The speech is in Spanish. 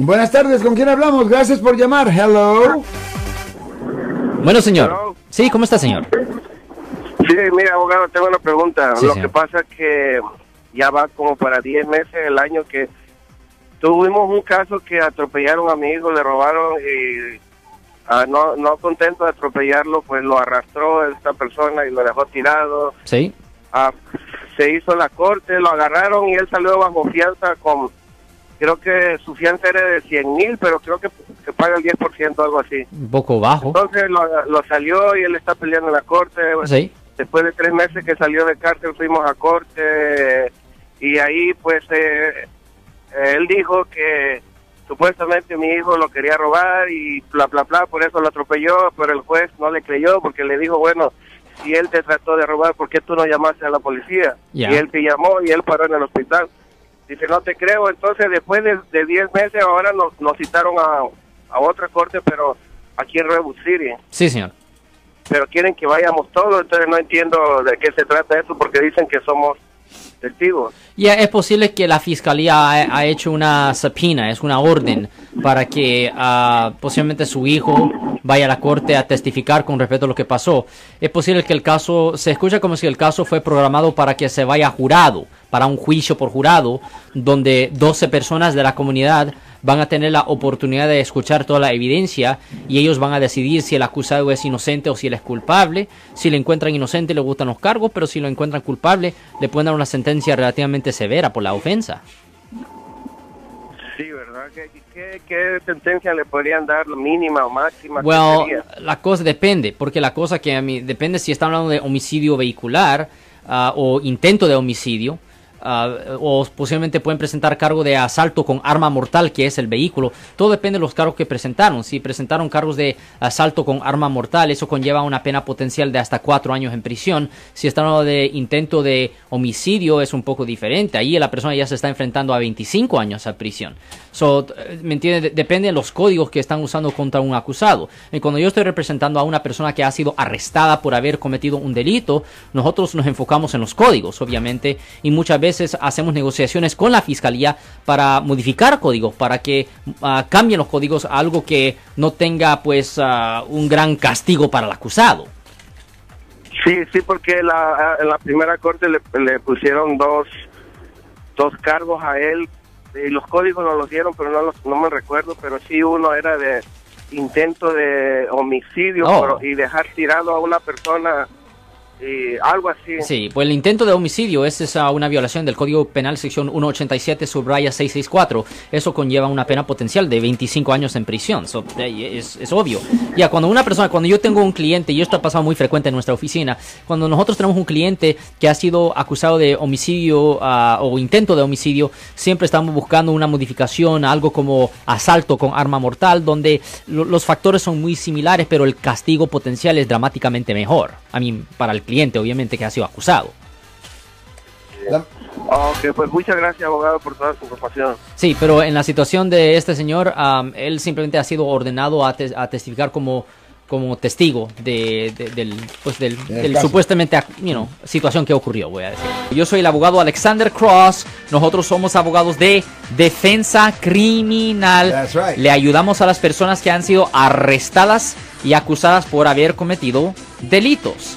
Buenas tardes, ¿con quién hablamos? Gracias por llamar. Hello. Bueno, señor. Hello. Sí, ¿cómo está, señor? Sí, mira, abogado, tengo una pregunta. Sí, Lo señor. que pasa es que ya va como para 10 meses el año que tuvimos un caso que atropellaron a mi hijo, le robaron y ah, no, no contento de atropellarlo, pues lo arrastró esta persona y lo dejó tirado. Sí. Ah, se hizo la corte, lo agarraron y él salió bajo fianza con, creo que su fianza era de 100 mil, pero creo que, que paga el 10%, algo así. Un poco bajo. Entonces lo, lo salió y él está peleando en la corte. Sí. Después de tres meses que salió de cárcel fuimos a corte y ahí pues eh, él dijo que supuestamente mi hijo lo quería robar y bla bla bla, por eso lo atropelló, pero el juez no le creyó porque le dijo, bueno, si él te trató de robar, ¿por qué tú no llamaste a la policía? Y él te llamó y él paró en el hospital. Dice, no te creo, entonces después de de 10 meses ahora nos, nos citaron a, a otra corte, pero aquí en Redwood City Sí, señor. pero quieren que vayamos todos, entonces no entiendo de qué se trata eso porque dicen que somos testigos. Ya es posible que la fiscalía ha, ha hecho una subpoena, es una orden para que ah, posiblemente su hijo vaya a la corte a testificar con respecto a lo que pasó. Es posible que el caso se escucha como si el caso fue programado para que se vaya jurado, para un juicio por jurado, donde 12 personas de la comunidad van a tener la oportunidad de escuchar toda la evidencia y ellos van a decidir si el acusado es inocente o si él es culpable. Si le encuentran inocente le gustan los cargos, pero si lo encuentran culpable le pueden dar una sentencia relativamente severa por la ofensa. Sí, ¿verdad? ¿Qué, qué, qué sentencia le podrían dar, mínima o máxima? ¿Qué Well, la cosa depende, porque la cosa que a mí depende si está hablando de homicidio vehicular ah, o intento de homicidio. Ah, o posiblemente pueden presentar cargo de asalto con arma mortal, que es el vehículo. Todo depende de los cargos que presentaron. Si presentaron cargos de asalto con arma mortal, eso conlleva una pena potencial de hasta cuatro años en prisión. Si están hablando de intento de homicidio, es un poco diferente. Ahí la persona ya se está enfrentando a 25 años a prisión. So, ¿Me Depende de los códigos que están usando contra un acusado. Y cuando yo estoy representando a una persona que ha sido arrestada por haber cometido un delito, nosotros nos enfocamos en los códigos, obviamente, y muchas veces hacemos negociaciones con la fiscalía para modificar códigos, para que ah, cambien los códigos a algo que no tenga, pues, ah, un gran castigo para el acusado. Sí, sí, porque la, en la primera corte le, le pusieron dos, dos cargos a él y los códigos nos los dieron, pero no, los, no me recuerdo, pero sí uno era de intento de homicidio Oh. pero- y dejar tirado a una persona y algo así. Sí, pues el intento de homicidio es una violación del Código Penal sección 187 subraya 664. Eso conlleva una pena potencial de 25 años en prisión. So, eh, es, es obvio. Ya, cuando una persona, cuando yo tengo un cliente, y esto ha pasado muy frecuente en nuestra oficina, cuando nosotros tenemos un cliente que ha sido acusado de homicidio ah, o intento de homicidio, siempre estamos buscando una modificación, algo como asalto con arma mortal, donde lo- los factores son muy similares, pero el castigo potencial es dramáticamente mejor. A mí, para el cliente, obviamente, que ha sido acusado. La- Ok, pues muchas gracias, abogado, por toda su información. Sí, pero en la situación de este señor, él simplemente ha sido ordenado a, te- a testificar como, como testigo de, de- del, pues del, supuestamente you know, situación que ocurrió, voy a decir. Yo soy el abogado Alexander Cross. Nosotros somos abogados de defensa criminal. That's right. Le ayudamos a las personas que han sido arrestadas y acusadas por haber cometido delitos.